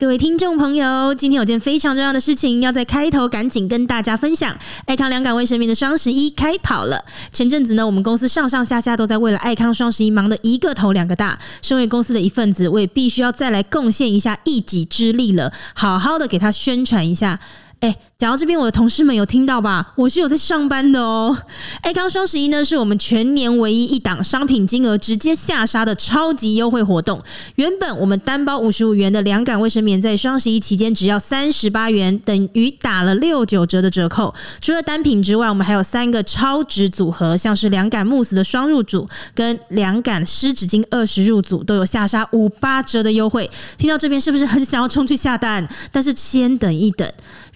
各位听众朋友，今天有件非常重要的事情要在开头赶紧跟大家分享。爱康两感卫生棉的双十一开跑了。前阵子呢，我们公司上上下下都在为了爱康双十一忙得一个头两个大。身为公司的一份子，我也必须要再来贡献一下一己之力了，好好的给他宣传一下。哎，讲到这边，我的同事们有听到吧？我是有在上班的哦。爱康双十一呢，是我们全年唯一一档商品金额直接下杀的超级优惠活动。原本我们单包五十五元的凉感卫生棉，在双十一期间只要三十八元，等于打了六九折的折扣。除了单品之外，我们还有三个超值组合，像是凉感慕斯的双入组跟凉感湿纸巾二十入组，都有下杀五八折的优惠。听到这边是不是很想要冲去下单？但是先等一等。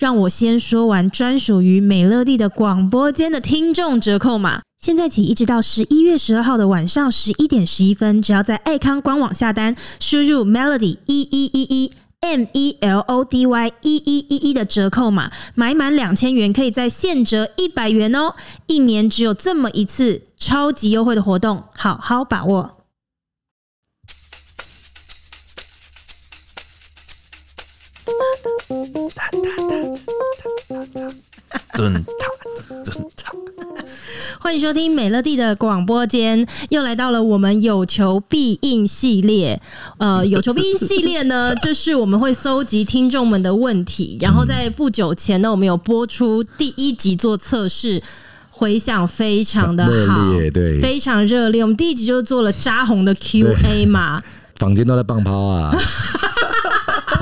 让我先说完专属于美乐蒂的广播间的听众折扣码。现在起一直到十一月十二号的晚上十一点十一分，只要在爱康官网下单，输入 Melody 一一一一 M E L O D Y 一一一一的折扣码，买满两千元可以再现折一百元哦！一年只有这么一次超级优惠的活动，好好把握。欢迎收听美乐蒂的广播间，又来到了我们有求必应系列。呃，有求必应系列呢，就是我们会搜集听众们的问题，然后在不久前呢，我们有播出第一集做测试，回响非常的好，对，非常热烈。我们第一集就做了扎红的 Q&A 嘛，房间都在放抛啊。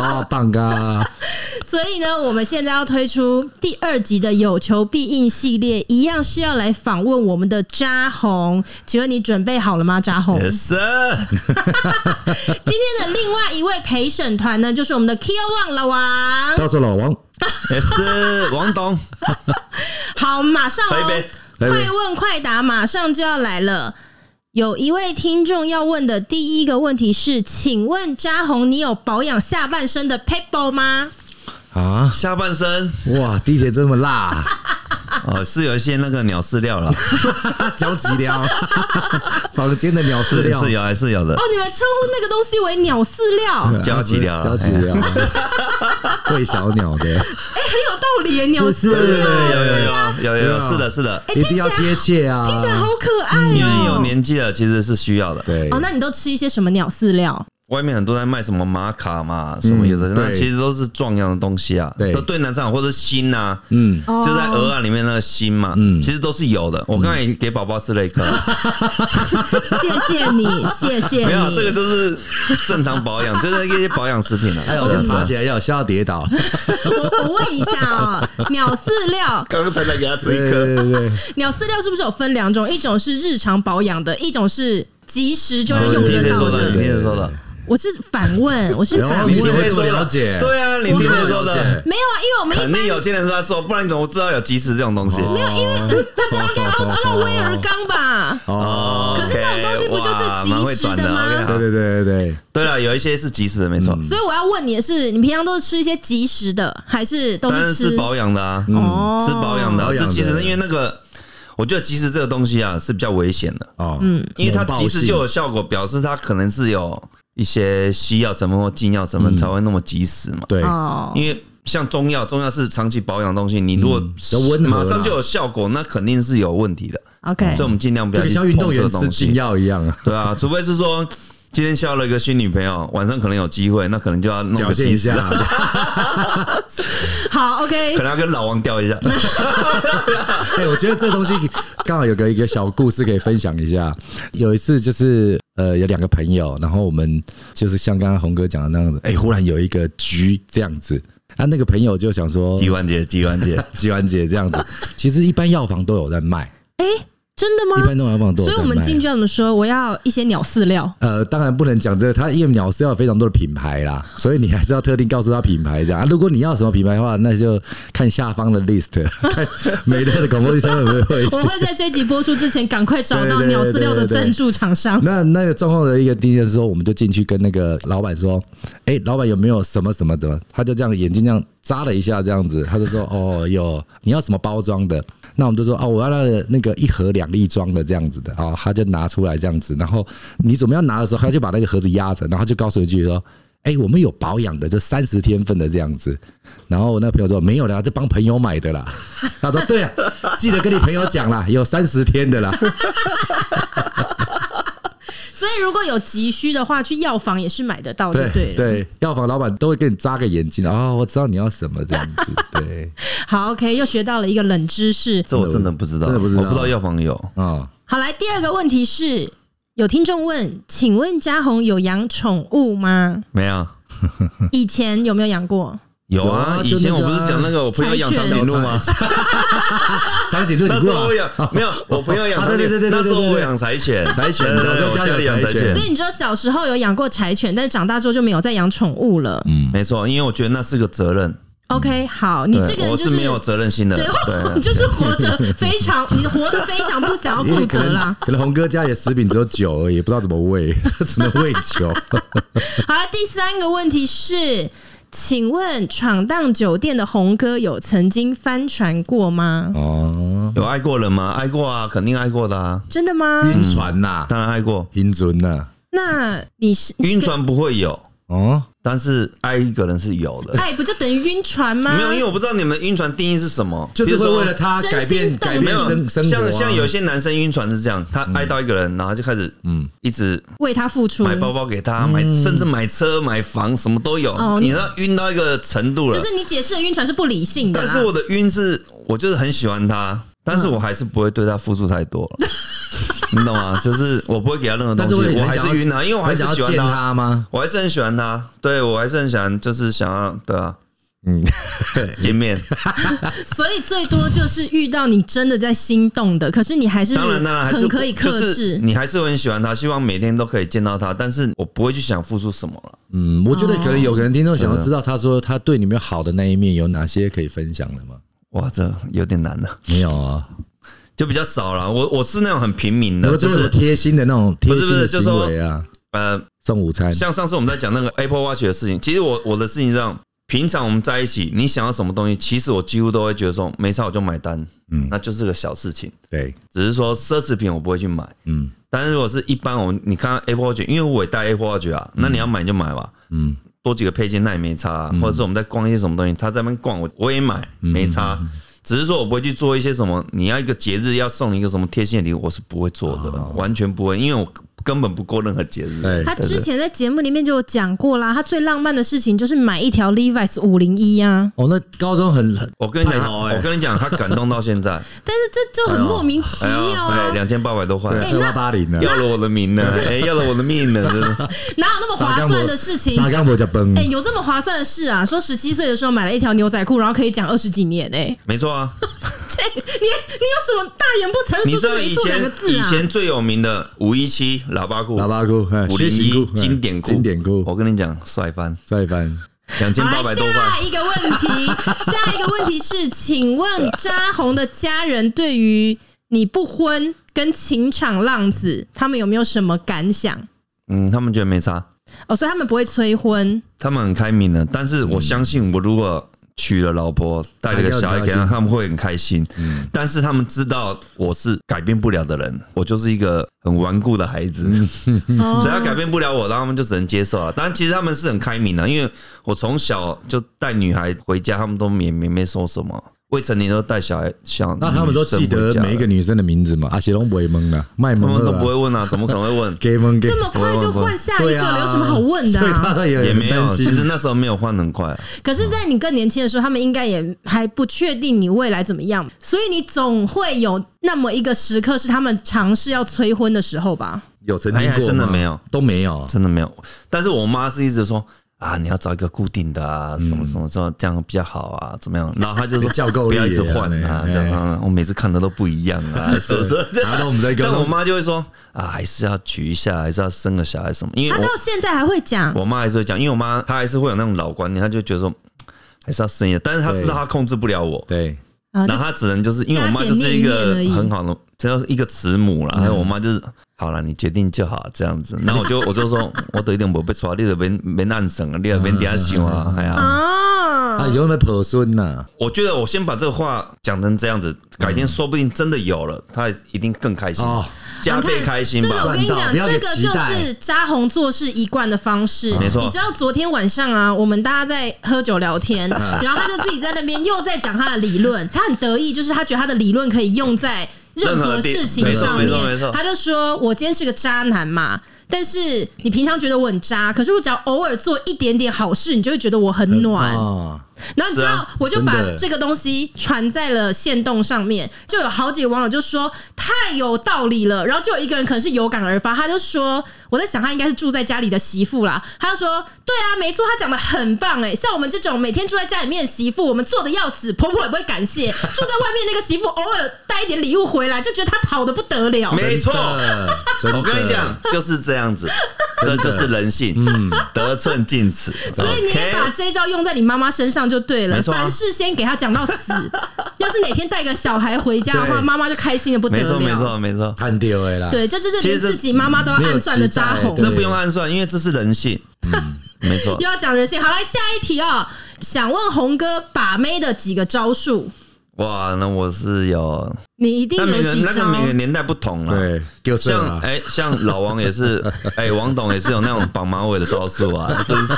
好棒啊！所以呢，我们现在要推出第二集的有求必应系列，一样是要来访问我们的渣弘。请问你准备好了吗？渣弘？Yes sir。今天的另外一位陪审团呢，就是我们的 Q One 老王。告诉老王。也是王董。好，马上哦，快问快答，马上就要来了。有一位听众要问的第一个问题是，请问嘉宏，你有保养下半身的 paper 吗？啊，下半身。哇，地铁这么辣。哦，是有一些那个鸟饲料 了，交吉料，房间的鸟饲料。是有还是有的。哦，你们称呼那个东西为鸟饲料，交吉料，交吉料，喂小鸟的。哎，很有道理耶，鸟饲料，有有有有有，是的，是的，一定要贴切啊，听起来好可爱哦。因为有年纪了，其实是需要的。对，哦，那你都吃一些什么鸟饲料？外面很多在卖什么玛卡嘛，什么有的，那其实都是壮阳的东西啊，都对男生或者锌呐，嗯，就在鹅啊里面那个锌嘛，嗯，其实都是有的。我刚才也给宝宝吃了一颗，谢谢你，谢谢你。没有，这个都是正常保养，就是一些保养食品了。还有爬起来要笑到跌倒。我我问一下啊，鸟饲料，刚 刚才在给他吃一颗，对对对。鸟饲料是不是有分两种？一种是日常保养的，一种是及时就能用得到的。你听谁说的？我是反问，我是反问。你听谁说了解？对啊，你听谁说的？没有啊，因为我们肯定有经人说他说，不然你怎么知道有即时这种东西？没有，因为大家应该都知道威尔刚吧？哦，可是那种东西不就是即时的吗？对对对对对，对了，有一些是即时的，没错。所以我要问你的是，你平常都是吃一些即时的，还是都是吃保养的啊？哦，吃保养的，是即时的，因为那个。我觉得即时这个东西啊是比较危险的哦，嗯，因为它即时就有效果，表示它可能是有一些西药成分或禁药成分才会那么及时嘛。对，因为像中药，中药是长期保养的东西，你如果马上就有效果，那肯定是有问题的。OK，所以我们尽量不要去碰这东西。像运动员吃禁药一样啊，对啊，除非是说。今天交了一个新女朋友，晚上可能有机会，那可能就要弄个即时。好，OK，可能要跟老王调一下。哎，我觉得这东西刚好有个一个小故事可以分享一下。有一次就是呃，有两个朋友，然后我们就是像刚刚红哥讲的那样子，哎，忽然有一个局这样子，啊，那个朋友就想说，机关节，机关节，机关节这样子。其实一般药房都有在卖。哎。真的吗？一般都要放多，所以我们进去要怎么说？我要一些鸟饲料。呃，当然不能讲这个，它因为鸟饲料有非常多的品牌啦，所以你还是要特定告诉他品牌这样啊。如果你要什么品牌的话，那就看下方的 list，看美乐的广播电台有没有会。我会在这集播出之前赶快找到鸟饲料的赞助厂商。那那个状况的一个第一就是说，我们就进去跟那个老板说：“哎、欸，老板有没有什么什么的？”他就这样眼睛这样眨了一下，这样子，他就说：“哦，有，你要什么包装的？”那我们就说：“哦，我要那个那个一盒两粒装的这样。”子的啊，他就拿出来这样子，然后你准备要拿的时候，他就把那个盒子压着，然后就告诉一句说：“哎、我们有保养的，就三十天份的这样子。然后我那朋友说没有啦，就帮朋友买的啦。他说对啊，记得跟你朋友讲啦，有三十天的啦。所以如果有急需的话，去药房也是买得到，对对对，药房老板都会给你扎个眼睛啊、哦，我知道你要什么这样子。对，好，OK，又学到了一个冷知识，这我真的不知道，真的不知道，我不知道药房有啊。哦、好，来第二个问题是。有听众问，请问家宏有养宠物吗？没有。以前有没有养过？有啊，以前我不是讲那个我朋友养长颈鹿吗？长颈鹿，那时候我养没有，我朋友养长颈鹿，那时候我养柴犬，柴犬，小时候家里养柴犬。所以你知道小时候有养过柴犬，但是长大之后就没有再养宠物了。嗯，没错，因为我觉得那是个责任。OK，好，你这个人就是没有责任心的，对，你 就是活着非常，你活得非常不想要负责啦。可能宏哥家里食品只有酒而已，不知道怎么喂，只能喂酒。好了，第三个问题是，请问闯荡酒店的红哥有曾经翻船过吗？哦，有爱过人吗？爱过啊，肯定爱过的啊。真的吗？晕船呐，当然爱过，晕船呐。那你是晕船不会有哦？但是爱一个人是有的，爱不就等于晕船吗？没有，因为我不知道你们晕船定义是什么，就是会为了他改变改变生生活。像像有些男生晕船是这样，他爱到一个人，然后就开始嗯，一直为他付出，买包包给他，买甚至买车买房，什么都有。你知道晕到一个程度了，就是你解释的晕船是不理性的。但是我的晕是，我就是很喜欢他，但是我还是不会对他付出太多。你懂吗？就是我不会给他任何东西，我还是晕啊，因为我还是喜欢他吗？我还是很喜欢他，对我还是很喜欢，就是想要对啊，嗯，见面。所以最多就是遇到你真的在心动的，可是你还是当然当然很可以克制，你还是很喜欢他，希望每天都可以见到他，但是我不会去想付出什么了。嗯，我觉得可能有个人听众想要知道，他说他对你们好的那一面有哪些可以分享的吗？哇，这有点难了。没有啊。就比较少了，我我是那种很平民的，就是贴心的那种贴心的行为啊。呃，送午餐，像上次我们在讲那个 Apple Watch 的事情，其实我我的事情上，平常我们在一起，你想要什么东西，其实我几乎都会觉得说，没差我就买单，嗯，那就是个小事情，对，只是说奢侈品我不会去买，嗯，但是如果是一般我们你看 Apple Watch，因为我也戴 Apple Watch 啊，那你要买就买吧，嗯，多几个配件那也没差，或者是我们在逛一些什么东西，他在那边逛我我也买，没差。只是说，我不会去做一些什么。你要一个节日要送你一个什么贴心的礼物，我是不会做的，完全不会，因为我。根本不过任何节日。他之前在节目里面就有讲过啦，他最浪漫的事情就是买一条 Levi's 五零一啊。哦，那高中很，我跟你讲，我跟你讲，他感动到现在。但是这就很莫名其妙啊！两千八百多块，二八八零呢，要了我的命呢，哎，要了我的命呢，哪有那么划算的事情？哎，有这么划算的事啊？说十七岁的时候买了一条牛仔裤，然后可以讲二十几年哎，没错啊。你你有什么大言不惭说出没错两个字啊？以前最有名的五一七喇叭裤，喇叭裤。五零一经典裤，经典裤，我跟你讲，帅翻，帅翻，两千八百多块。下一个问题，下一个问题是，请问扎红的家人对于你不婚跟情场浪子，他们有没有什么感想？嗯，他们觉得没差。哦，所以他们不会催婚，他们很开明的。但是我相信，我如果娶了老婆，带了个小孩给他，他们会很开心。嗯，但是他们知道我是改变不了的人，我就是一个很顽固的孩子，所以他改变不了我，然后他们就只能接受了。当然，其实他们是很开明的，因为我从小就带女孩回家，他们都没没没说什么。未成年都带小孩，像那他们都记得每一个女生的名字嘛？阿杰龙不会蒙的，卖萌他们都不会问啊，怎么可能会问？给蒙给这么快就换下一个了，有什么好问的？也没有，其实那时候没有换很快。可是，在你更年轻的时候，他们应该也还不确定你未来怎么样，所以你总会有那么一个时刻是他们尝试要催婚的时候吧？有曾经过真的没有，都没有，真的没有。但是我妈是一直说。啊，你要找一个固定的啊，什么什么这样比较好啊，怎么样？然后他就说叫够，不要一直换啊，这样。我每次看的都不一样啊，是不是？然后我们在跟，但我妈就会说啊，还是要娶一下，还是要生个小孩什么？因为她到现在还会讲，我妈还是会讲，因为我妈她还是会有那种老观念，她就觉得说还是要生一下，但是她知道她控制不了我，对。然后她只能就是因为我妈就是一个很好的，只要一个慈母啦，还有我妈就是。好了，你决定就好，这样子。那我就我就说，我都一定不被抓，你这边别难省，你这边底下想啊，哎呀。啊，啊，有没有婆孙呐？我觉得我先把这个话讲成这样子，改天说不定真的有了，他一定更开心。哦加倍开心吧！这个我跟你讲，这个就是扎红做事一贯的方式。没错，你知道昨天晚上啊，我们大家在喝酒聊天，然后他就自己在那边又在讲他的理论，他很得意，就是他觉得他的理论可以用在任何事情上面。他就说：“我今天是个渣男嘛。”但是你平常觉得我很渣，可是我只要偶尔做一点点好事，你就会觉得我很暖。然后你知道，我就把这个东西传在了线动上面，就有好几个网友就说太有道理了。然后就有一个人可能是有感而发，他就说我在想他应该是住在家里的媳妇啦。他就说对啊，没错，他讲的很棒哎。像我们这种每天住在家里面的媳妇，我们做的要死，婆婆也不会感谢。住在外面那个媳妇，偶尔带一点礼物回来，就觉得她好的不得了。没错，我跟你讲就是这样子，这就是人性，嗯，得寸进尺。所以你也把这一招用在你妈妈身上。就对了，凡事先给他讲到死。要是哪天带个小孩回家的话，妈妈就开心的不得了。没错，没错，没错，看丢了。对，这就是连自己妈妈都要暗算的扎红。这不用暗算，因为这是人性。嗯，没错。又要讲人性，好，来下一题啊！想问红哥把妹的几个招数。哇，那我是有，你一定有几招。那个每个年代不同啊，对，像哎，像老王也是，哎，王董也是有那种绑马尾的招数啊，是不是？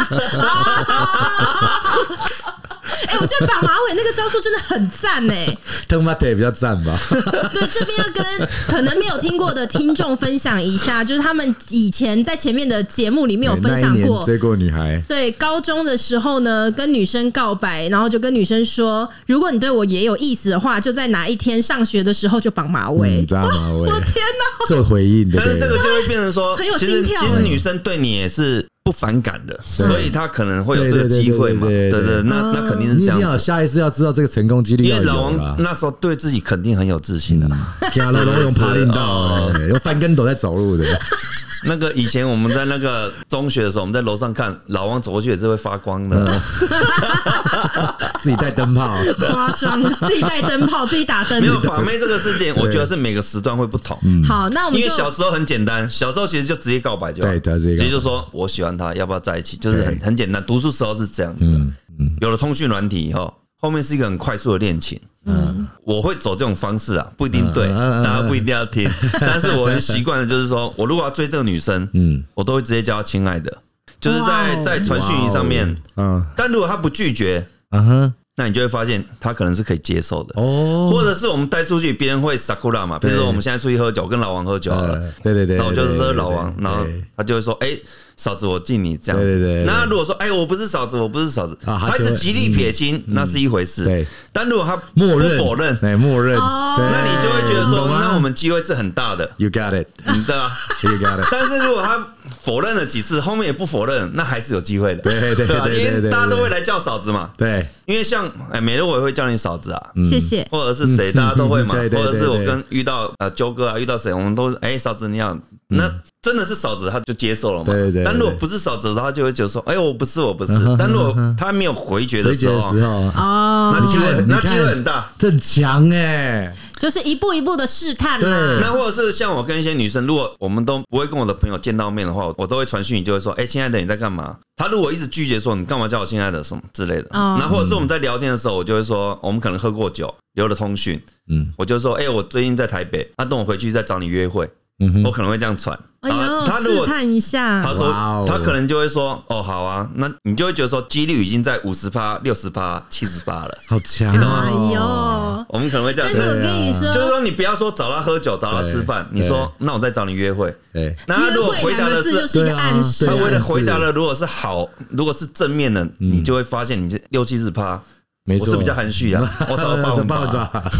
哎，我觉得绑马尾那个招数真的很赞哎，藤马腿比较赞吧？对，这边要跟可能没有听过的听众分享一下，就是他们以前在前面的节目里面有分享过追过女孩。对，高中的时候呢，跟女生告白，然后就跟女生说，如果你对我也有意思的话，就在哪一天上学的时候就绑马尾，扎马尾。我天哪，做回应的。但是这个就会变成说，其实其实女生对你也是。不反感的，所以他可能会有这个机会嘛？对对，那那肯定是这样。下一次要知道这个成功几率，因为老王那时候对自己肯定很有自信的。加了都用爬领道，用翻跟斗在走路的。那个以前我们在那个中学的时候，我们在楼上看老王走过去也是会发光的。自己带灯泡，夸张！自己带灯泡，自己打灯。没有把妹这个事情，我觉得是每个时段会不同。好，那我们因为小时候很简单，小时候其实就直接告白就好，对，直接就说我喜欢他，要不要在一起，就是很很简单。读书时候是这样子，有了通讯软体以后，后面是一个很快速的恋情。嗯，我会走这种方式啊，不一定对，大家不一定要听。但是我很习惯的就是说，我如果要追这个女生，嗯，我都会直接叫她亲爱的，就是在在传讯息上面，嗯。但如果她不拒绝，嗯哼。那你就会发现她可能是可以接受的。哦，或者是我们带出去，别人会 sakura 嘛，比如说我们现在出去喝酒，跟老王喝酒了，对对对，然后就是说老王，然后他就会说，哎，嫂子我敬你这样子。那如果说，哎，我不是嫂子，我不是嫂子，他一直极力撇清，那是一回事。对，但如果他默认否认，哎，默认，那你就会觉得说，那我们机会是很大的。You got it，对啊，You got it。但是如果他否认了几次，后面也不否认，那还是有机会的，对对对，因为大家都会来叫嫂子嘛，对，因为像哎，美乐我也会叫你嫂子啊，谢谢，或者是谁，大家都会嘛，或者是我跟遇到呃周哥啊，遇到谁，我们都哎嫂子你好，那真的是嫂子，他就接受了嘛，对对，但如果不是嫂子，他就会觉得说，哎呦我不是我不是，但如果他没有回绝的时候，哦，那机会那机会很大，这很强哎。就是一步一步的试探嘛。那或者是像我跟一些女生，如果我们都不会跟我的朋友见到面的话，我都会传讯你，就会说：“哎，亲爱的，你在干嘛？”他如果一直拒绝说：“你干嘛叫我亲爱的？”什么之类的。那或者是我们在聊天的时候，我就会说：“我们可能喝过酒，留了通讯。”嗯，我就说：“哎，我最近在台北，那等我回去再找你约会。”我可能会这样传。哎呦，他如果看一下，他说他可能就会说：“哦，好啊。”那你就会觉得说几率已经在五十趴、六十趴、七十趴了，好强啊！哎呦，我们可能会这样。但是我跟你说，就是说你不要说找他喝酒、找他吃饭，你说那我再找你约会。对，那他如果回答的是，就是一个暗示。他为了回答的如果是好，如果是正面的，你就会发现你这六七十趴。没错，我是比较含蓄啊，我找个办法。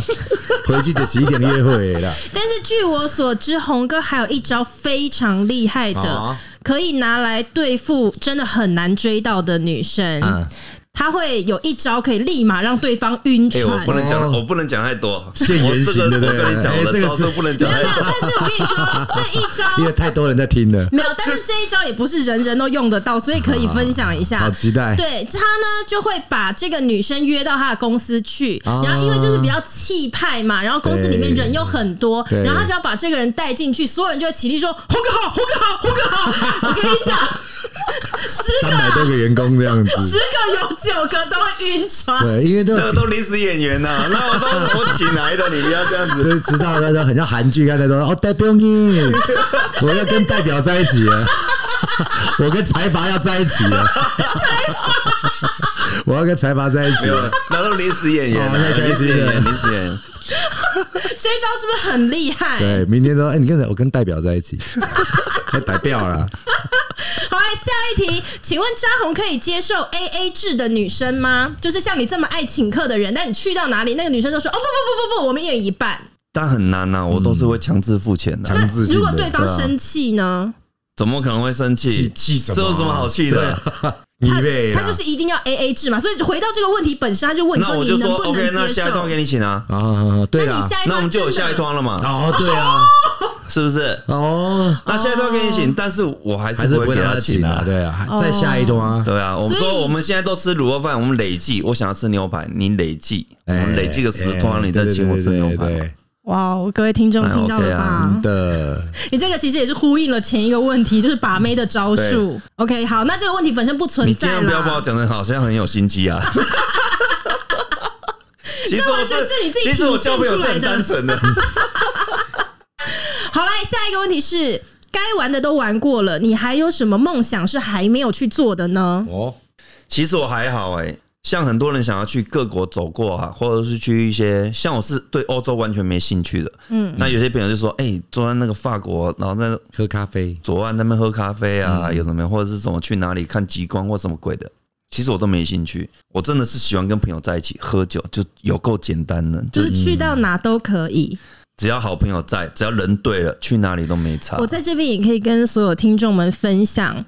回去就提前约会了。但是据我所知，红哥还有一招非常厉害的，可以拿来对付真的很难追到的女生。他会有一招可以立马让对方晕船。我不能讲，我不能讲太多。现原形的，我跟你讲，我的招数不能讲太多。但是我跟你说，这一招 因为太多人在听了。没有，但是这一招也不是人人都用得到，所以可以分享一下。好期待。对他呢，就会把这个女生约到他的公司去，然后因为就是比较气派嘛，然后公司里面人又很多，然后他只要把这个人带进去，所有人就会起立说：“胡哥好，胡哥好，胡哥好。”我跟你讲，十个三百多个员工这样子，十个有。九个都晕船。对，因为都都临时演员呐、啊，那我都 我请来的，你不要这样子。就是知道那种很像韩剧，刚才说哦代表你，我要跟代表在一起了，我跟财阀要在一起了，我要跟财阀在一起了，那都临时演员、啊，临时演员，临时演员。这一招是不是很厉害？对，明天说，哎、欸，你跟谁？我跟代表在一起，太代表了。好，来下一题，请问张红可以接受 A A 制的女生吗？就是像你这么爱请客的人，但你去到哪里，那个女生就说，哦不不不不不，我们一人一半。但很难呐、啊，我都是会强制付钱的。强、嗯、制。如果对方生气呢？怎么可能会生气？气什么？这有什么好气的？他他就是一定要 A A 制嘛，所以回到这个问题本身，他就问说：“你能不能接受？”那下一段给你请啊啊，对啊，那我们就有下一段了嘛？哦，对啊，是不是？哦，那现在都给你请，但是我还是不会给他请啊，对啊，再下一段啊，对啊。我们说我们现在都吃卤肉饭，我们累计，我想要吃牛排，你累计，我们累计个十段，你再请我吃牛排。哇，各位听众听到了吧？的，你这个其实也是呼应了前一个问题，就是把妹的招数。OK，好，那这个问题本身不存在。你千万不要把我讲的好像很有心机啊！其实我是你自己，其实我交朋友是很单纯的。好，来下一个问题是：该玩的都玩过了，你还有什么梦想是还没有去做的呢？哦，其实我还好哎、欸。像很多人想要去各国走过啊，或者是去一些像我是对欧洲完全没兴趣的，嗯，那有些朋友就说，哎，坐在那个法国，然后在喝咖啡，左岸那边喝咖啡啊，有什么，或者是什么去哪里看极光或什么鬼的，其实我都没兴趣，我真的是喜欢跟朋友在一起喝酒，就有够简单的，就是去到哪都可以，只要好朋友在，只要人对了，去哪里都没差。我在这边也可以跟所有听众们分享。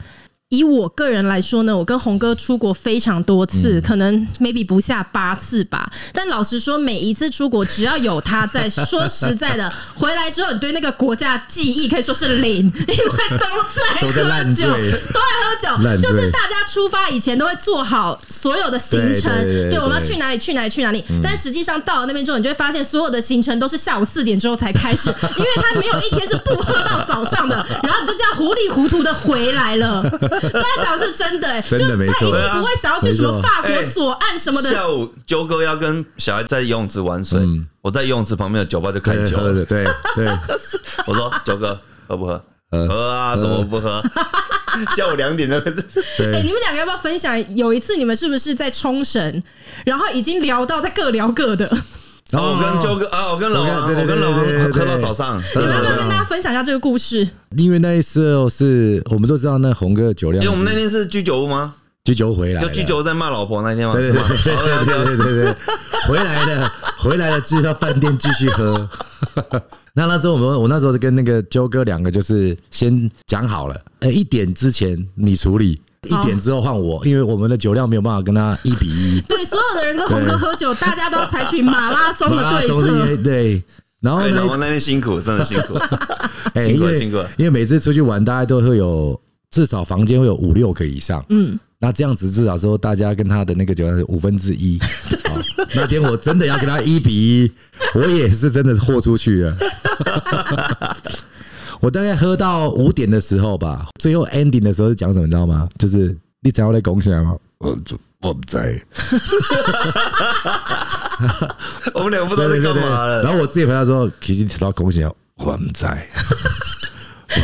以我个人来说呢，我跟红哥出国非常多次，可能 maybe 不下八次吧。但老实说，每一次出国只要有他在，说实在的，回来之后你对那个国家记忆可以说是零，因为都在喝酒，都在喝酒，就是大家出发以前都会做好所有的行程，对，我们要去哪里去哪里去哪里。但实际上到了那边之后，你就会发现所有的行程都是下午四点之后才开始，因为他没有一天是不喝到早上的，然后你就这样糊里糊涂的回来了。他讲的是真的，欸，就他一定不会想要去什么法国左岸什么的。下午啾哥要跟小孩在游泳池玩水，我在游泳池旁边的酒吧就开酒了。对对，我说啾哥喝不喝？喝啊，怎么不喝？下午两点就。哎，你们两个要不要分享？有一次你们是不是在冲绳，然后已经聊到在各聊各的？然后我跟周哥啊，我跟老王，我跟老王喝到早上。你要跟大家分享一下这个故事？因为那时候是我们都知道那红哥的酒量。因为我们那天是居酒屋吗？居酒屋回来，就居酒屋在骂老婆那天吗？对对对对对对对，回来了，回来了，继续到饭店继续喝。那那时候我们我那时候是跟那个周哥两个就是先讲好了，呃，一点之前你处理。一点之后换我，因为我们的酒量没有办法跟他一比一。对，所有的人跟红哥喝酒，大家都要采取马拉松的对策。对，然后呢？我那天辛苦，真的辛苦，辛苦辛苦。因为每次出去玩，大家都会有至少房间会有五六个以上。嗯，那这样子至少说，大家跟他的那个酒量是五分之一。好，那天我真的要跟他一比一，我也是真的豁出去了。我大概喝到五点的时候吧，最后 ending 的时候是讲什么，你知道吗？就是你只要来拱起来吗？我我不在，我们两个不知道在干嘛了。然后我自己回答说，其实提到拱起来，我不在。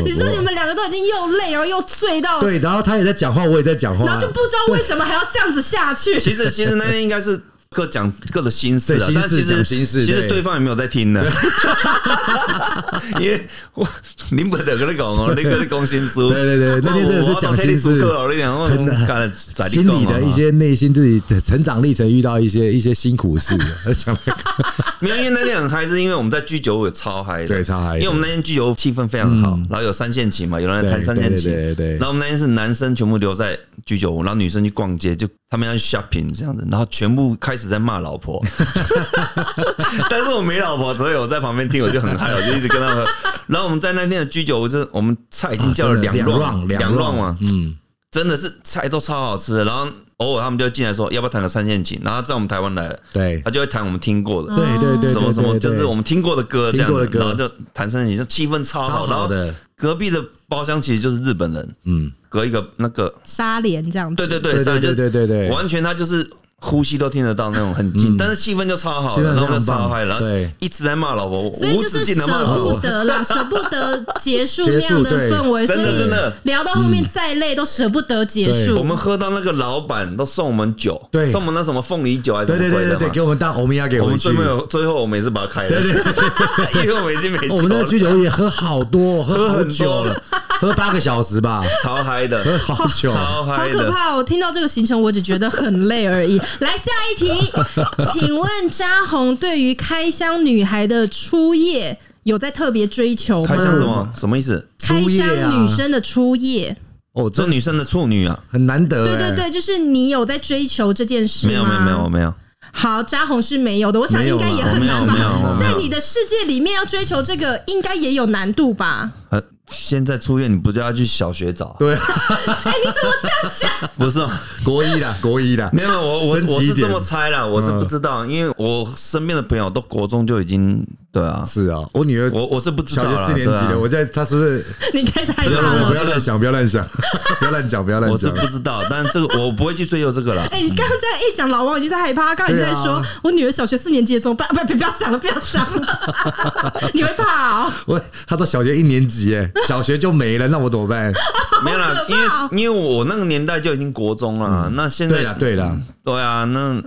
你说你们两个都已经又累，然后又醉到对，然后他也在讲话，我也在讲话，然后就不知道为什么还要这样子下去。其实其实那天应该是。各讲各的心事啊，但其实其实对。方也没有在听呢，因为我你不得跟你讲哦，那个你讲心事，对对对，那天真的是讲心事，很心里的一些内心自己的成长历程，遇到一些一些辛苦事，讲没有，因为那天很嗨，是因为我们在居酒屋超嗨，对超嗨，因为我们那天居酒屋气氛非常好，然后有三线琴嘛，有人弹三线琴，对对，然后我们那天是男生全部留在居酒屋，然后女生去逛街，就他们要去 shopping 这样子，然后全部开始在骂老婆，但是我没老婆，所以我在旁边听，我就很嗨，我就一直跟他们。然后我们在那天的居酒屋，是我们菜已经叫了两乱两乱嘛，嗯，真的是菜都超好吃的。然后偶尔他们就进来说，要不要弹个三线琴？然后在我们台湾来了，对，他就会弹我们听过的，对对对，什么什么，就是我们听过的歌这样子，然后就弹三线琴，就气氛超好。然后隔壁的包厢其实就是日本人，嗯。隔一个那个纱帘这样子。对对对，纱帘就对对对，完全他就是。呼吸都听得到那种很近，但是气氛就超好，然后就超嗨了，对，一直在骂老婆，所以就是舍不得啦，舍不得结束 那样的氛围，真的真的。聊到后面再累都舍不得结束。我们喝到那个老板都送我们酒，对，送我们那什么凤梨酒还是什么鬼的嘛，给我们当欧米亚给我们。最后最后我们也是把它开了，对对对，因为我们已经没酒了。我们那居酒屋也喝好多，喝很久了，喝八个小时吧，超嗨的，喝好久，超嗨的。好可怕！我听到这个行程，我只觉得很累而已。来下一题。请问扎红对于开箱女孩的初夜有在特别追求吗？开箱什么？什么意思？开箱女生的初夜哦，这女生的处女啊，很难得。对对对，就是你有在追求这件事吗？没有没有没有没有。好，扎红是没有的。我想应该也很难吧。在你的世界里面要追求这个，应该也有难度吧？现在出院，你不就要去小学找？对，哎，你怎么这样讲？不是国一的，国一的，没有，我我我是这么猜啦，我是不知道，因为我身边的朋友都国中就已经。对啊，是啊，我女儿，我我是不知道，小学四年级的，我在，她是不是？你开始害怕了？不要乱想，不要乱想，不要乱讲，不要乱讲。我是不知道，但这个我不会去追究这个了。哎，你刚刚这样一讲，老王已经在害怕。刚才你在说我女儿小学四年级的时候，不不不要想了，不要想了，你会怕哦。我他说小学一年级，哎，小学就没了，那我怎么办？没有了，因为因为我那个年代就已经国中了，那现在对了，对了，对啊，那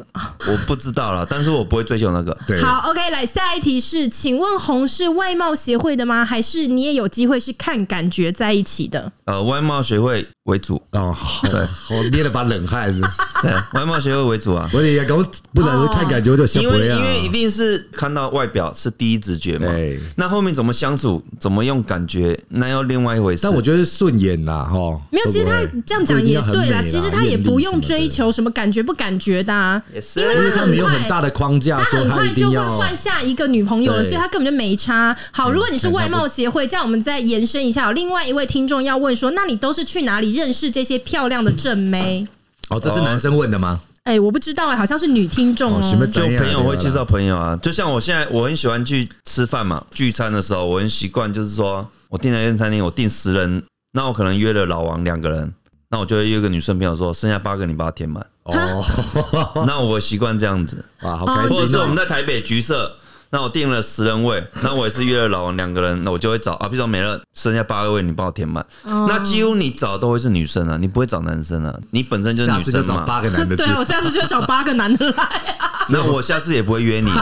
我不知道了，但是我不会追求那个。对，好，OK，来下一题是，请问红。是外貌协会的吗？还是你也有机会是看感觉在一起的？呃，外貌协会为主哦。好，对，我捏了把冷汗。对，外貌协会为主啊。我也搞不能看感觉，我就因为因为一定是看到外表是第一直觉嘛。那后面怎么相处，怎么用感觉，那要另外一回事。但我觉得顺眼呐，哈。没有，其实他这样讲也对啦。其实他也不用追求什么感觉不感觉的，也是，因为他没有很大的框架，他很快就会换下一个女朋友了，所以他根本就没。差好，如果你是外貌协会，这样我们再延伸一下。另外一位听众要问说，那你都是去哪里认识这些漂亮的正妹？哦，这是男生问的吗？哎，我不知道哎，好像是女听众哦。就朋友会介绍朋友啊，就像我现在，我很喜欢去吃饭嘛，聚餐的时候，我很习惯就是说我订了一间餐厅，我订十人，那我可能约了老王两个人，那我就会约个女生朋友说，剩下八个你把它填满。哦，那我习惯这样子啊，好开心。或者是我们在台北橘色。那我订了十人位，那我也是约了老王两个人，那我就会找啊，比如说没了，剩下八个位，你帮我填满。Oh. 那几乎你找都会是女生啊，你不会找男生啊，你本身就是女生嘛。八个男的，对啊，我下次就找八个男的来啊。那我下次也不会约你。你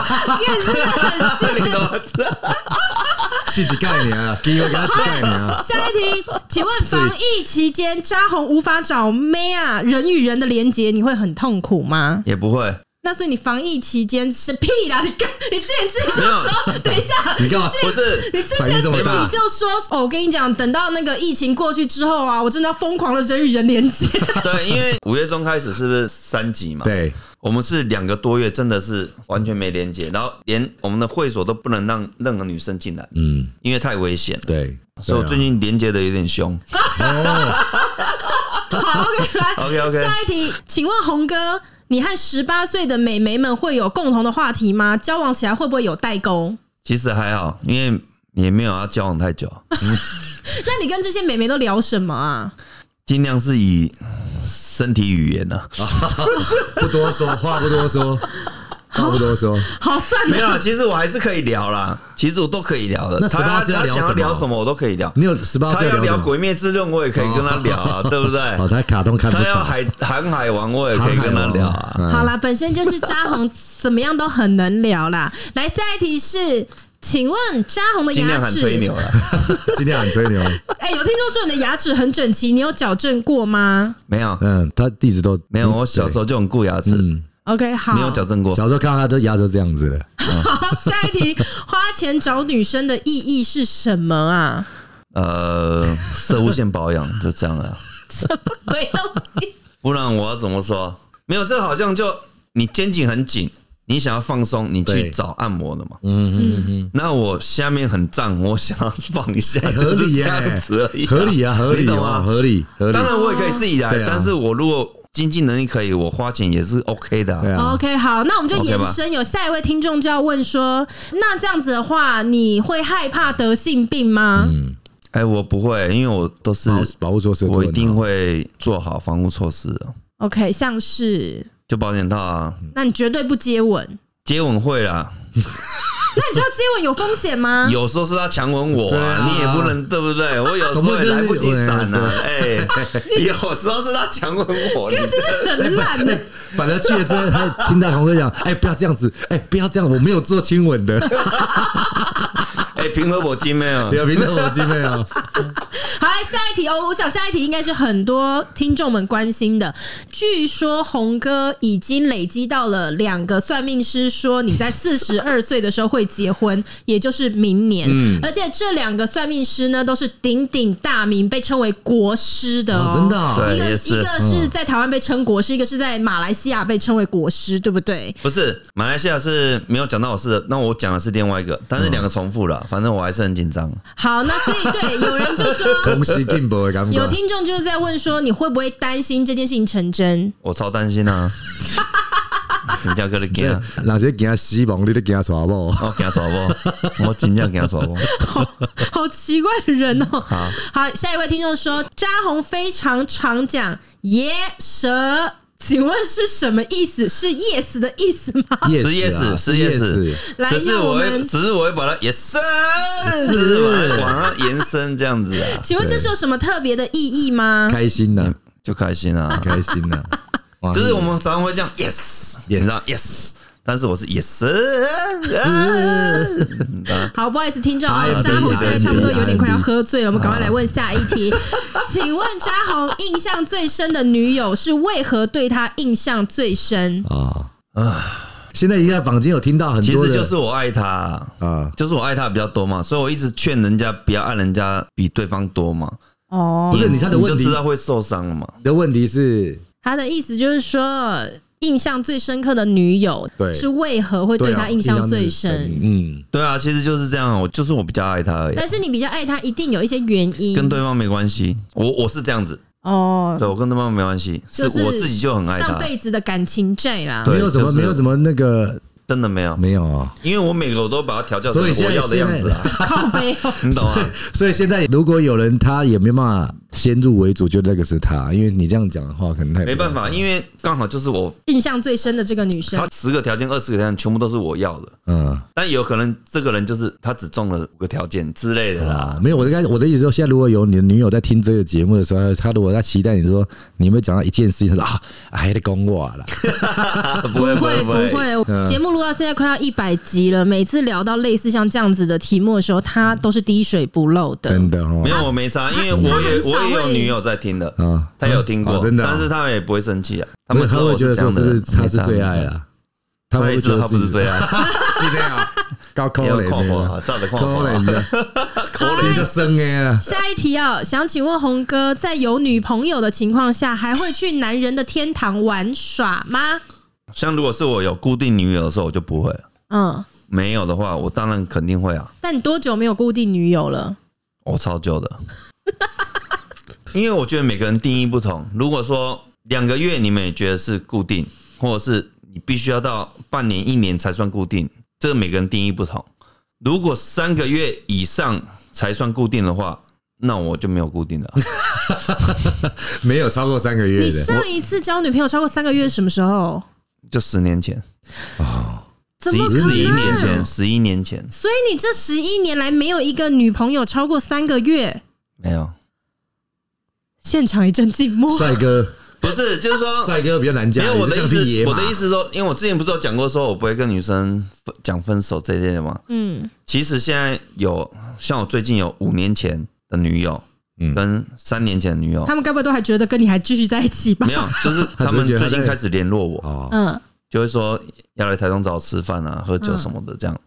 很几概念啊，给我给他几概念啊。下一题，请问防疫期间，扎红无法找妹啊，人与人的连接，你会很痛苦吗？也不会。那所以你防疫期间是屁啦！你跟你之前自己就说，等一下，你干嘛？不是你之前自己就说哦，我跟你讲，等到那个疫情过去之后啊，我真的要疯狂的人与人连接。对，因为五月中开始是不是三级嘛？对，我们是两个多月，真的是完全没连接，然后连我们的会所都不能让任何女生进来，嗯，因为太危险。对，所以我最近连接的有点凶。好，OK，来，OK OK，下一题，请问红哥。你和十八岁的美眉们会有共同的话题吗？交往起来会不会有代沟？其实还好，因为也没有要交往太久。嗯、那你跟这些美眉都聊什么啊？尽量是以身体语言呢、啊，不多说话，不多说。差不多说，好算没有，其实我还是可以聊啦。其实我都可以聊的。那十八岁他想要聊什么，我都可以聊。你有十八岁他要聊《鬼灭之刃》，我也可以跟他聊啊，对不对？哦，他卡通看不。他要海航海王，我也可以跟他聊啊。好啦，本身就是渣红，怎么样都很能聊啦。来，下一题是，请问渣红的牙齿？今天很吹牛了，今天很吹牛。哎，有听众说你的牙齿很整齐，你有矫正过吗？没有，嗯，他一直都没有。我小时候就很顾牙齿。OK，好，没有矫正过。小时候看到他都牙都这样子了。好，下一题，花钱找女生的意义是什么啊？呃，摄护腺保养就这样了。什么鬼东西？不然我要怎么说？没有，这好像就你肩颈很紧，你想要放松，你去找按摩的嘛。嗯嗯嗯。那我下面很胀，我想要放一下，合理呀，合理啊，合理啊，合理合理。当然我也可以自己来，但是我如果。经济能力可以，我花钱也是 OK 的。OK，好，那我们就延伸。有下一位听众就要问说：那这样子的话，你会害怕得性病吗？嗯，哎，我不会，因为我都是保护措施，我一定会做好防护措施的。OK，像是就保险套啊。那你绝对不接吻？接吻会啦。那你知道接吻有风险吗？有时候是他强吻我啊，你也不能对不对？我有时候也来不及闪呐。哎，有时候是他强吻我，你真的很烂的。反 正去了之后，他听到洪哥讲：“哎，不要这样子，哎，不要这样，我没有做亲吻的。”哎，平和我金没 有，有平和我金没有。好，来下一题哦。我想下一题应该是很多听众们关心的。据说红哥已经累积到了两个算命师说你在 四十二岁的时候会结婚，也就是明年。嗯，而且这两个算命师呢，都是鼎鼎大名，被称为国师的哦。真的，一个一个是在台湾被称国师，一个是在马来西亚被称为国师，对不对？不是，马来西亚是没有讲到我是，那我讲的是另外一个，但是两个重复了。反正我还是很紧张。好，那所以对，有人就说。恭喜进步的感觉。有听众就是在问说，你会不会担心这件事情成真？我超担心啊！真正跟你讲，那些惊死亡，你都惊耍不？我惊耍不？我真正惊耍不？好 好奇怪的人哦。好，好，下一位听众说，扎红非常常讲野蛇。请问是什么意思？是 yes 的意思吗？是 yes，是 yes。只是我会，只是我会把它 yes，是往上延伸这样子啊。请问这是有什么特别的意义吗？开心呢，就开心啊，开心啊。就是我们常常会这样 yes，脸上 yes。但是我是 yes，好，不好意思，听众，渣弘现在差不多有点快要喝醉了，我们赶快来问下一题。请问渣弘印象最深的女友是为何对他印象最深啊？啊，现在应该坊间有听到很多，其实就是我爱他啊，就是我爱他比较多嘛，所以我一直劝人家不要爱人家比对方多嘛。哦，不是你他的问题，你就知道会受伤了嘛。你的问题是，他的意思就是说。印象最深刻的女友，对，是为何会对他印象最深？嗯，对啊，其实就是这样，我就是我比较爱他而已。但是你比较爱他，一定有一些原因，跟对方没关系。我我是这样子哦，对我跟对方没关系，是我自己就很爱他，上辈子的感情债啦。没有什么，没有什么那个。真的没有，没有啊！因为我每个我都把它调教成我要的样子啊，靠背，你懂吗？所以现在如果有人他也没办法先入为主，就那个是他，因为你这样讲的话，可能太没办法，因为刚好就是我印象最深的这个女生，她十个条件、二十个条件全部都是我要的，嗯，但有可能这个人就是他只中了五个条件之类的啦。没有，我的该我的意思说，现在如果有你的女友在听这个节目的时候，她如果在期待你说你有没有讲到一件事情，她说啊，还得讲我了，不会不会不会，节目录到现在快要一百。百集了，每次聊到类似像这样子的题目的时候，她都是滴水不漏的。真的哦，没有我没差，因为我也我也有女友在听的啊，他有听过，真的，但是他们也不会生气啊。他们他会觉得这样的他是最爱啊，他会觉得他不是最爱，今天啊，高扣脸的，照着扣脸的，心就生哎。下一题啊，想请问红哥，在有女朋友的情况下，还会去男人的天堂玩耍吗？像如果是我有固定女友的时候，我就不会。嗯，没有的话，我当然肯定会啊。但你多久没有固定女友了？我超久的，因为我觉得每个人定义不同。如果说两个月你们也觉得是固定，或者是你必须要到半年、一年才算固定，这个每个人定义不同。如果三个月以上才算固定的话，那我就没有固定的，没有超过三个月的。你上一次交女朋友超过三个月是什么时候？就十年前哦。十一十一年前，十一年前，所以你这十一年来没有一个女朋友超过三个月？没有。现场一阵静默。帅哥，不是，就是说 帅哥比较难讲。没有我的意思，我的意思是说，因为我之前不是有讲过，说我不会跟女生讲分手这一类的吗？嗯。其实现在有像我最近有五年前的女友，嗯，跟三年前的女友，他们该不会都还觉得跟你还继续在一起吧？没有，就是他们最近开始联络我。嗯。就会说要来台中找我吃饭啊、喝酒什么的，这样。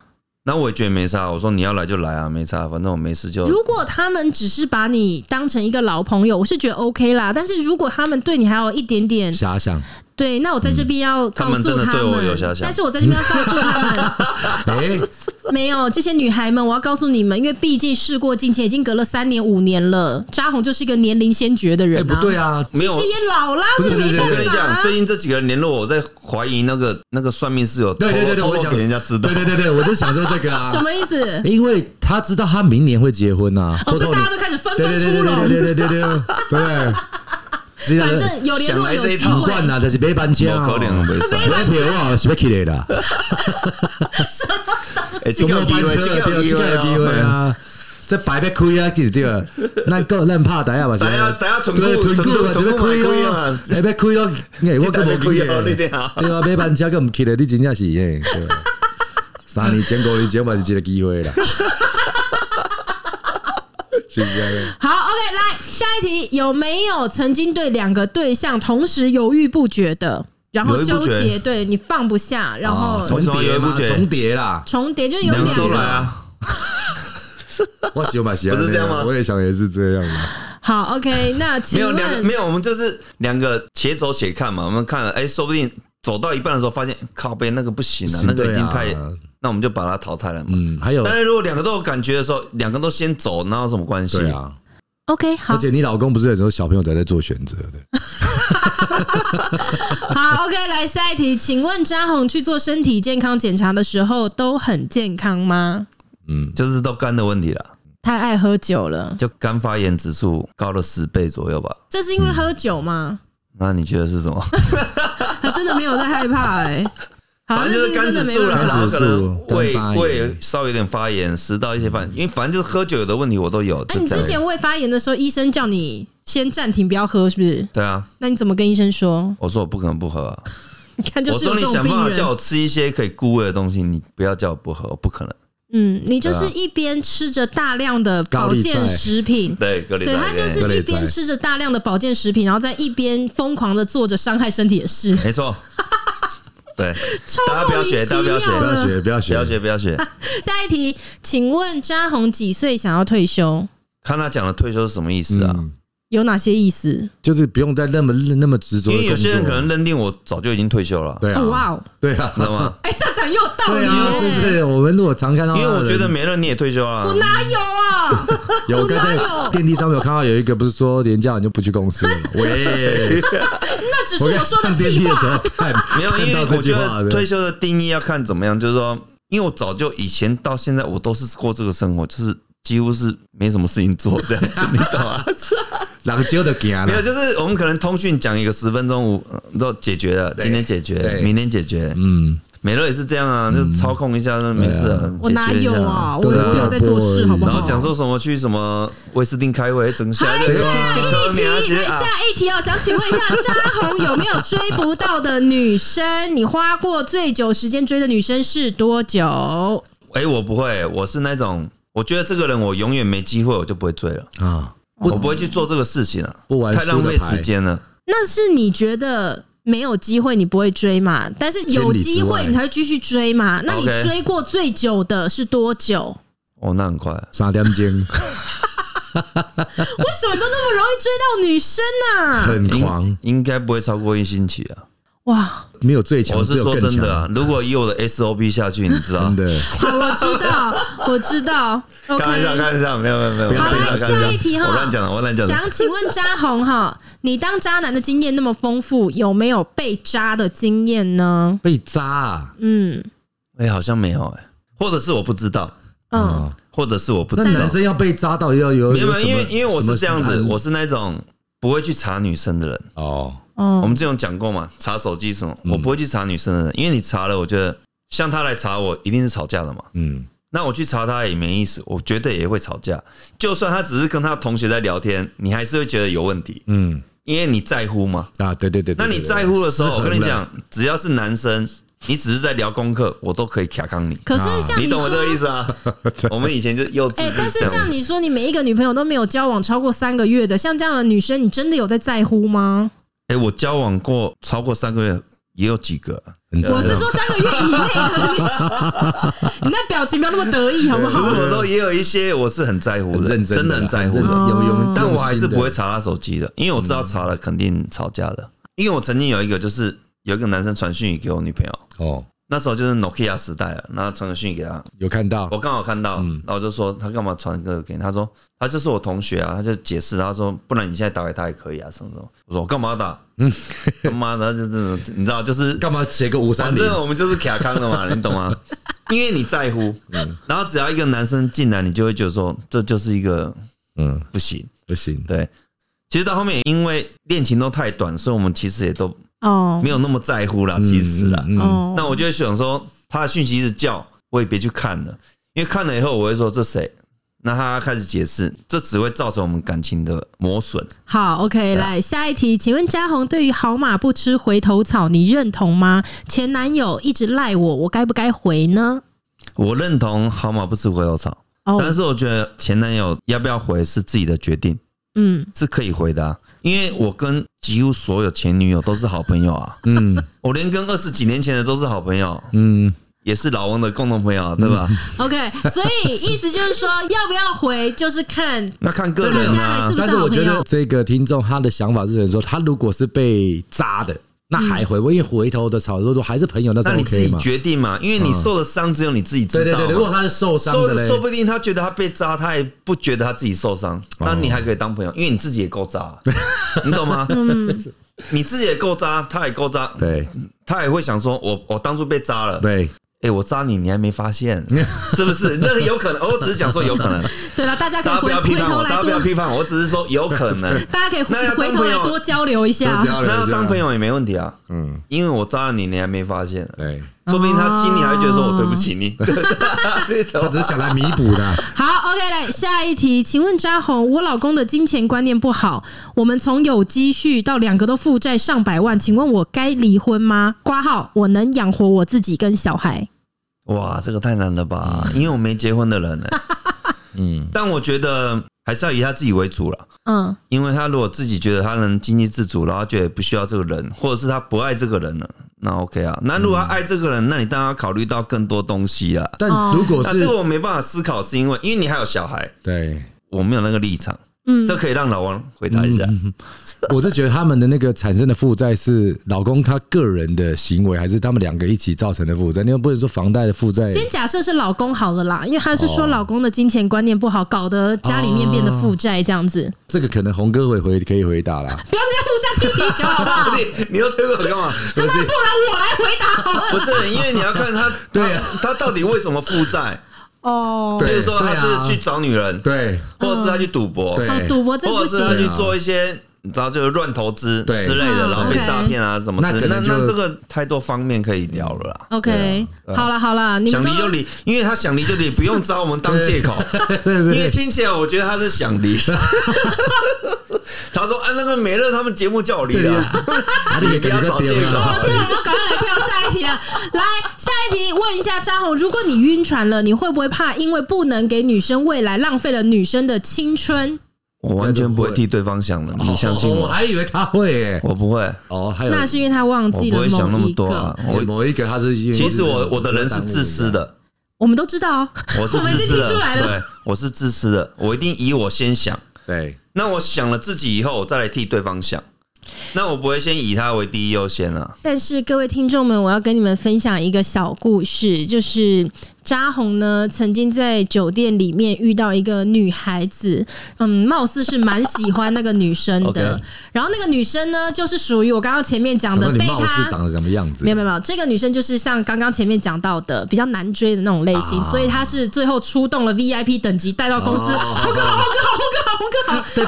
那我也觉得没差。我说你要来就来啊，没差，反正我没事就。如果他们只是把你当成一个老朋友，我是觉得 OK 啦。但是如果他们对你还有一点点遐想，对，那我在这边要告诉他们，他们真的对我有遐想，但是我在这边要告诉他们，哎，没有这些女孩们，我要告诉你们，因为毕竟事过境迁，已经隔了三年五年了。扎红就是一个年龄先觉的人，啊，不对啊，没有，其实也老了，我跟你讲，最近这几个人联络我，在怀疑那个那个算命是有偷偷对对对，偷偷给人家知道，对对对对，我就想说这个啊，什么意思？因为他知道他明年会结婚啊，哦，所以大家都开始纷纷出笼，对对对对对对对。反正有联络 有机会，习惯了就是买班车，可能没事。买票啊，是要起来的。哎，这个有机会，这个有机会，有机会啊！这白要开啊，记得对。那个咱拍台啊，嘛是。台啊，台啊，屯库，屯库，屯库开啊！哎，要开咯，哎，我更无开啊！对啊，买班车更唔起来，你真正是耶。三年前、五年前嘛是一个机会啦。好，OK，来下一题，有没有曾经对两个对象同时犹豫不决的，然后纠结，对你放不下，然后重叠吗？重叠啦，重叠就有两个都来啊。我喜欢喜欢，不是这样吗？我也想也是这样的。好，OK，那没有两个没有，我们就是两个且走且看嘛。我们看了，哎，说不定走到一半的时候发现靠背那个不行了，那个已经太。那我们就把它淘汰了嘛。嗯，还有，但是如果两个都有感觉的时候，两个都先走，那有什么关系？对啊。OK，好。而且你老公不是有时候小朋友在在做选择的。好，OK，来下一题，请问扎红去做身体健康检查的时候都很健康吗？嗯，就是都肝的问题了。太爱喝酒了，就肝发炎指数高了十倍左右吧。这是因为喝酒吗？那你觉得是什么？他真的没有在害怕哎。反正就是肝指数了，然后可能胃胃稍微有点发炎，食道一些发炎，因为反正就是喝酒有的问题我都有。哎，你之前胃发炎的时候，医生叫你先暂停，不要喝，是不是？对啊。那你怎么跟医生说？我说我不可能不喝啊。你看，就是我说你想办法叫我吃一些可以固胃的东西，你不要叫我不喝，我不可能。嗯，你就是一边吃着大量的保健食品，对，对，他就是一边吃着大量的保健食品，然后在一边疯狂的做着伤害身体的事。没错。对，大家不要学，大家不要学，不要学，不要学，不要学，不要学。下一题，请问扎红几岁想要退休？看他讲的退休是什么意思啊？嗯、有哪些意思？就是不用再那么那么执着。因为有些人可能认定我早就已经退休了。对啊，哇哦，对啊，知道吗？哎，这讲又道理。是不是？我们如果常看到，因为我觉得没了你也退休了。我哪有啊？有刚才电梯上面有看到有一个，不是说年假你就不去公司了？喂。只是我说的计划，没有，因为我觉得退休的定义要看怎么样，就是说，因为我早就以前到现在，我都是过这个生活，就是几乎是没什么事情做这样子，你懂吗？然后就的干，没有，就是我们可能通讯讲一个十分钟，五都解决了，今天解决，明天解决，嗯。美乐也是这样啊，就操控一下，那没事啊。我哪有啊？我有没有在做事，好不好？然后讲说什么去什么威斯汀开会，整下。下一题，下一题哦，想请问一下，扎红有没有追不到的女生？你花过最久时间追的女生是多久？哎，我不会，我是那种，我觉得这个人我永远没机会，我就不会追了啊，我不会去做这个事情了，不玩，太浪费时间了。那是你觉得？没有机会你不会追嘛？但是有机会你才会继续追嘛？那你追过最久的是多久？哦，那很快，三点钟。为什么都那么容易追到女生呢？很狂，应该不会超过一星期啊。哇，没有最强，我是说真的啊！如果以我的 SOP 下去，你知道？真的，好，我知道，我知道。开玩笑，开玩笑，没有，没有，没有。好，来下一题哈。我乱讲了，我乱讲了。想请问扎红哈，你当渣男的经验那么丰富，有没有被渣的经验呢？被渣啊？嗯，哎，好像没有哎，或者是我不知道，嗯，或者是我不知道。那男生要被渣到要有？没有，因为因为我是这样子，我是那种不会去查女生的人哦。哦，我们之前讲过嘛，查手机什么，我不会去查女生的人，因为你查了，我觉得像他来查我，一定是吵架的嘛。嗯，那我去查他也没意思，我绝对也会吵架。就算他只是跟他同学在聊天，你还是会觉得有问题。嗯，因为你在乎嘛。啊，对对对。那你在乎的时候，我跟你讲，只要是男生，你只是在聊功课，我都可以卡康你。可是像你懂我这个意思啊？我们以前就幼稚。哎，但是像你说，你每一个女朋友都没有交往超过三个月的，像这样的女生，你真的有在在乎吗？哎，我交往过超过三个月，也有几个。我是说三个月以内，你那表情不要那么得意，好不好？不是我说也有一些我是很在乎的，真的很在乎的，有有。但我还是不会查他手机的，因为我知道查了肯定吵架的。因为我曾经有一个，就是有一个男生传讯息给我女朋友哦。那时候就是 Nokia 时代了，然后传个讯息给他，有看到，我刚好看到，然后我就说他干嘛传个给你？他说他就是我同学啊，他就解释，他说不然你现在打给他也可以啊，什么什么？我说我干嘛打？嗯，他妈的，就是你知道，就是干嘛写个五三零？反正我们就是卡康的嘛，你懂吗？因为你在乎，嗯，然后只要一个男生进来，你就会觉得说这就是一个，嗯，不行不行，对。其实到后面，因为恋情都太短，所以我们其实也都。哦，没有那么在乎啦，其实啦。哦，那我就想说，他的讯息一直叫，我也别去看了，因为看了以后，我会说这谁？那他开始解释，这只会造成我们感情的磨损。好，OK，来下一题，请问嘉宏对于好马不吃回头草，你认同吗？前男友一直赖我，我该不该回呢？我认同好马不吃回头草，但是我觉得前男友要不要回是自己的决定，嗯，是可以回的啊。因为我跟几乎所有前女友都是好朋友啊，嗯，我连跟二十几年前的都是好朋友，嗯，也是老王的共同朋友，对吧？OK，所以意思就是说，要不要回就是看那看个人啊。但是我觉得这个听众他的想法是说，他如果是被渣的。那还回？因为回头的草，如果还是朋友，那是 OK 嘛？那你自己决定嘛？因为你受的伤只有你自己知道。对对对，如果他是受伤的，说不定他觉得他被扎，他也不觉得他自己受伤。那你还可以当朋友，因为你自己也够渣，你懂吗？你自己也够渣，他也够渣，对，他也会想说，我我当初被扎了，对。哎，我扎你，你还没发现，是不是？那个有可能，我只是讲说有可能。对了，大家可以不要批判我，大家不要批判我，我只是说有可能。大家可以回头来多交流一下，那要当朋友也没问题啊。嗯，因为我扎了你，你还没发现。对。说不定他心里还会觉得说我对不起你，我只是想来弥补的。好，OK，来下一题，请问扎红，我老公的金钱观念不好，我们从有积蓄到两个都负债上百万，请问我该离婚吗？挂号，我能养活我自己跟小孩。哇，这个太难了吧？因为我没结婚的人呢。嗯，但我觉得还是要以他自己为主了。嗯，因为他如果自己觉得他能经济自主，然后觉得不需要这个人，或者是他不爱这个人了，那 OK 啊。那如果他爱这个人，那你当然要考虑到更多东西啊。但如果是这个我没办法思考，是因为因为你还有小孩，对，我没有那个立场。嗯，这可以让老王回答一下。我就觉得他们的那个产生的负债是老公他个人的行为，还是他们两个一起造成的负债？你又不能说房贷的负债。先假设是老公好了啦，因为他是说老公的金钱观念不好，搞得家里面变得负债这样子。这个可能红哥会回可以回答啦。不要这边互相踢皮球好不好？你 你要推我干嘛？不然我来回答好了。不是，因为你要看他，对他到底为什么负债？哦，比如说他是去找女人，对，或者是他去赌博，对，赌博这不行，或者是他去做一些你知道就是乱投资之类的，然后被诈骗啊什么之类的。那那这个太多方面可以聊了啦。OK，好了好了，想离就离，因为他想离就离，不用找我们当借口。因为听起来我觉得他是想离。他说：“啊，那个美乐他们节目叫我离了，你不要找借口。”天哪，我赶快来跳下一题啊！来下一题，问一下张宏，如果你晕船了，你会不会怕因为不能给女生未来，浪费了女生的青春？我完全不会替对方想的，你相信我？我还以为他会耶，我不会。哦，还有那是因为他忘记了。我不会想那么多啊。我某一个他是，其实我我的人是自私的，我们都知道，我是 自私的，对，我是自私的，我一定以我先想，对。那我想了自己以后，我再来替对方想。那我不会先以他为第一优先了。但是各位听众们，我要跟你们分享一个小故事，就是。嘉宏呢，曾经在酒店里面遇到一个女孩子，嗯，貌似是蛮喜欢那个女生的。然后那个女生呢，就是属于我刚刚前面讲的被他长得什么样子？没有没有没有，这个女生就是像刚刚前面讲到的比较难追的那种类型，所以她是最后出动了 VIP 等级带到公司，好哥哥好，宏哥好，宏哥好，对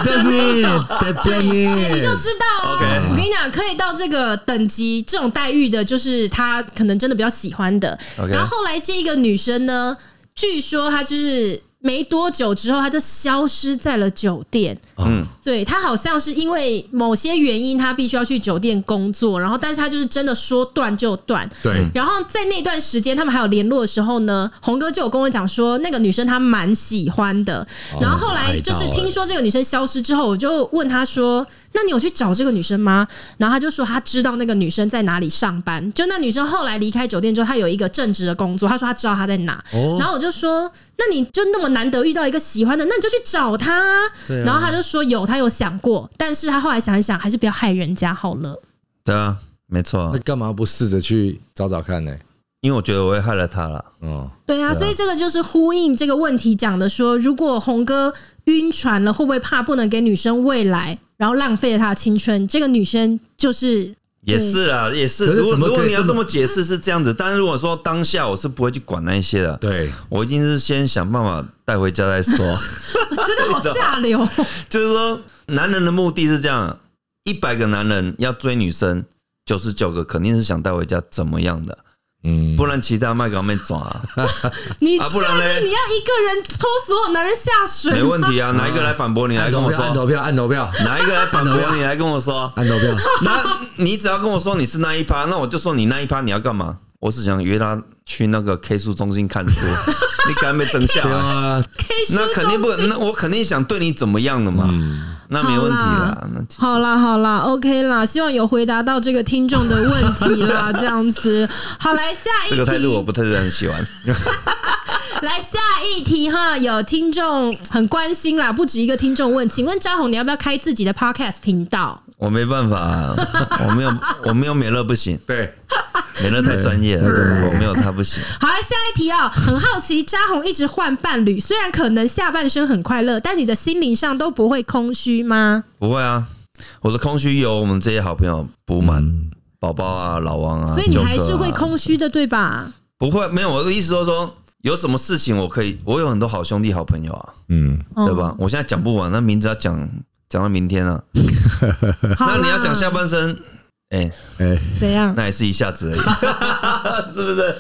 对对，你就知道，我跟你讲，可以到这个等级这种待遇的，就是他可能真的比较喜欢的。然后后来这一个女生。人呢？据说他就是没多久之后，他就消失在了酒店。嗯，对，他好像是因为某些原因，他必须要去酒店工作。然后，但是他就是真的说断就断。对。然后在那段时间，他们还有联络的时候呢，红哥就有跟我讲说，那个女生他蛮喜欢的。然后后来就是听说这个女生消失之后，我就问他说。那你有去找这个女生吗？然后他就说他知道那个女生在哪里上班。就那女生后来离开酒店之后，她有一个正职的工作。他说他知道她在哪。然后我就说，那你就那么难得遇到一个喜欢的，那你就去找她。啊。然后他就说有，他有想过，但是他后来想一想，还是不要害人家好了。对啊，没错。那干嘛不试着去找找看呢？因为我觉得我会害了他了。嗯，对啊，所以这个就是呼应这个问题讲的说，如果红哥晕船了，会不会怕不能给女生未来，然后浪费了他的青春？这个女生就是。也是啊，也是。如果如果你要这么解释是这样子，但是如果说当下我是不会去管那些的，对，我一定是先想办法带回家再说。真的好下流。就是说，男人的目的是这样：一百个男人要追女生，九十九个肯定是想带回家怎么样的。嗯，不然其他麦搞没抓啊？你啊，不然呢？你要一个人拖所有男人下水？没问题啊，哪一个来反驳你？来跟我说，按投票，按投票，哪一个来反驳你？来跟我说，按投票。那你只要跟我说你是那一趴，那我就说你那一趴你要干嘛？我是想约他去那个 K 书中心看书，你敢没真相啊？那肯定不，那我肯定想对你怎么样的嘛。那没问题啦，好啦好啦，OK 啦，希望有回答到这个听众的问题啦，这样子。好，来下一题，这个态度我不特别很喜欢。来下一题哈，有听众很关心啦，不止一个听众问，请问张红你要不要开自己的 Podcast 频道？我没办法，啊，我没有，我没有美乐不行。对，美乐太专业了，我没有他不行。好，来下一题啊，很好奇，扎红一直换伴侣，虽然可能下半生很快乐，但你的心灵上都不会空虚吗？不会啊，我的空虚由我们这些好朋友补满，宝宝啊，老王啊，所以你还是会空虚的，对吧？不会，没有，我的意思说说，有什么事情我可以，我有很多好兄弟、好朋友啊，嗯，对吧？我现在讲不完，那名字要讲。讲到明天了，那你要讲下半身，哎哎，怎样？那也是一下子而已，是不是？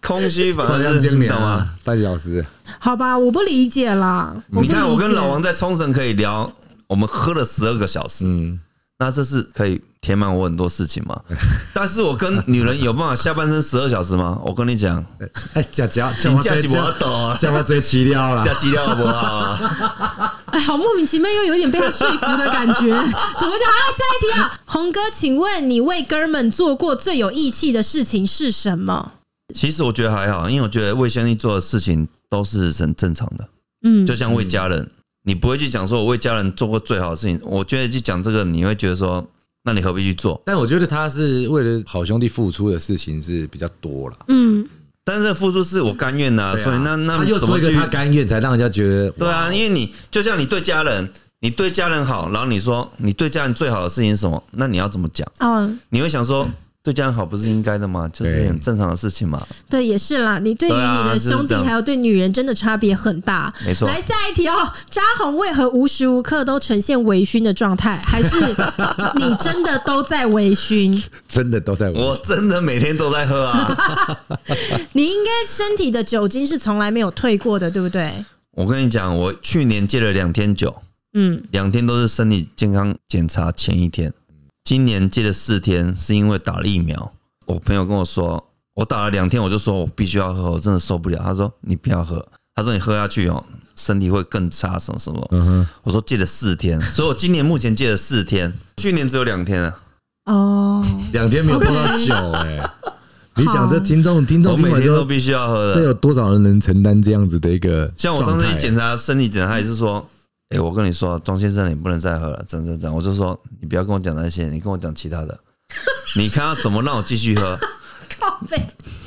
空虚反而是你懂吗？半小时，好吧，我不理解啦。你看，我跟老王在冲绳可以聊，我们喝了十二个小时，嗯，那这是可以。填满我很多事情嘛，但是我跟女人有办法下半身十二小时吗？我跟你讲，哎，假假假假是我懂啊，假我最气了啦，假气了好不好？哎，好莫名其妙，又有点被他说服的感觉，怎么讲？好，下一题啊，鸿哥，请问你为哥们做过最有义气的事情是什么？其实我觉得还好，因为我觉得为兄弟做的事情都是很正常的，嗯，就像为家人，你不会去讲说我为家人做过最好的事情，我觉得去讲这个，你会觉得说。那你何必去做？但我觉得他是为了好兄弟付出的事情是比较多了。嗯，但是付出是我甘愿的，所以那那他又说一个他甘愿，才让人家觉得对啊。因为你就像你对家人，你对家人好，然后你说你对家人最好的事情是什么？那你要怎么讲？嗯，你会想说。对家人好不是应该的吗？就是很正常的事情嘛。对，也是啦。你对于你的兄弟还有对女人真的差别很大。没错。来下一题哦，扎红为何无时无刻都呈现微醺的状态？还是 你真的都在微醺？真的都在微醺。我真的每天都在喝啊。你应该身体的酒精是从来没有退过的，对不对？我跟你讲，我去年戒了两天酒，嗯，两天都是身体健康检查前一天。今年戒了四天，是因为打了疫苗。我朋友跟我说，我打了两天，我就说我必须要喝，我真的受不了。他说你不要喝，他说你喝下去哦，身体会更差，什么什么。嗯哼，我说戒了四天，所以我今年目前戒了四天，去年只有两天啊。哦，两天没有碰到酒哎。你想这听众听众，我每天都必须要喝的，这有多少人能承担这样子的一个？像我上次一检查身体检查，他也是说。哎，我跟你说，庄先生，你不能再喝了，真真真，我就说，你不要跟我讲那些，你跟我讲其他的，你看他怎么让我继续喝。靠北。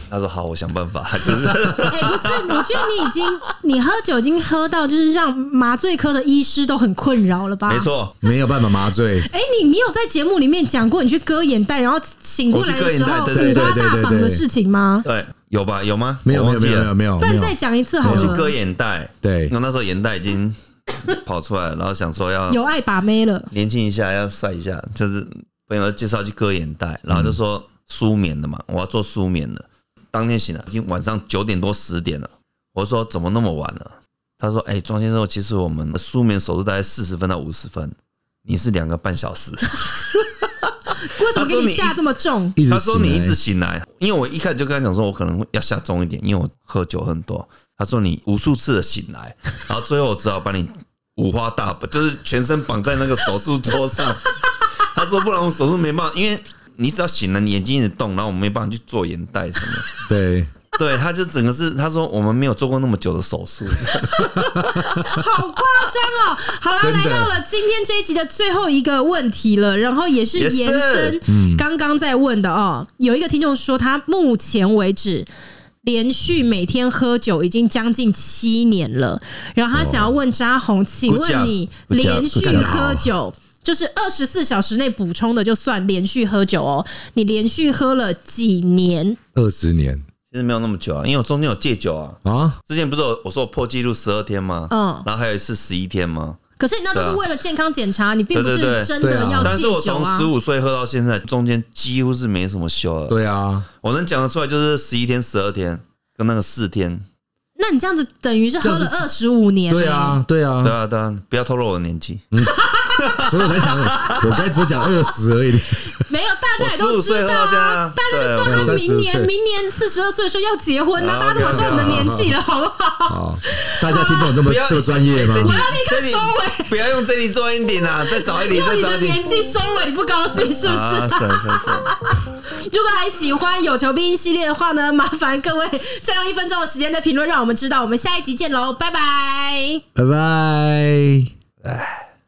他说好，我想办法。就是，哎，不是，我觉得你已经，你喝酒已经喝到，就是让麻醉科的医师都很困扰了吧？没错，没有办法麻醉。哎，你你有在节目里面讲过你去割眼袋，然后醒过来的时候五花大绑的事情吗？对，有吧？有吗？没有，没有，没有，没有。不然再讲一次好了。我去割眼袋，对，那那时候眼袋已经。跑出来，然后想说要有爱把妹了，年轻一下，要帅一下，就是朋友介绍去割眼袋，然后就说舒眠的嘛，我要做舒眠的。当天醒了已经晚上九点多十点了，我说怎么那么晚了？他说：“哎，庄先生，其实我们的舒眠手术大概四十分到五十分，你是两个半小时。”为什么给你下这么重？他说你一直醒来，因为我一开始就跟他讲说，我可能要下重一点，因为我喝酒很多。他说你无数次的醒来，然后最后我只好把你五花大绑，就是全身绑在那个手术桌上。他说不然我手术没办法，因为你只要醒了，你眼睛一直动，然后我没办法去做眼袋什么。对，对，他就整个是他说我们没有做过那么久的手术，好夸张哦！好了，来到了今天这一集的最后一个问题了，然后也是延伸刚刚在问的哦。有一个听众说，他目前为止连续每天喝酒已经将近七年了，然后他想要问扎红，请问你连续喝酒，就是二十四小时内补充的就算连续喝酒哦，你连续喝了几年？二十年。其实没有那么久啊，因为我中间有戒酒啊。啊，之前不是我我说我破纪录十二天吗？嗯，然后还有一次十一天吗？可是你那都是为了健康检查，你并不是真的要戒酒啊。但是我从十五岁喝到现在，中间几乎是没什么休了。对啊，我能讲得出来就是十一天、十二天跟那个四天。那你这样子等于是喝了二十五年。对啊，对啊，对啊，对啊，不要透露我的年纪。所以我在想，我刚才只讲二十而已。没有，大家也都知道啊，大家都知道他明年明年四十二岁的时候要结婚，那大家都知道你的年纪了，好不好？大家听懂这么这么专业吗？我要立刻收尾，不要用这里做 ending 啊！再找一点，再找一点。年纪收尾，你不高兴是不是？如果还喜欢有求必应系列的话呢，麻烦各位再用一分钟的时间在评论，让我们知道。我们下一集见喽，拜拜，拜拜。哎。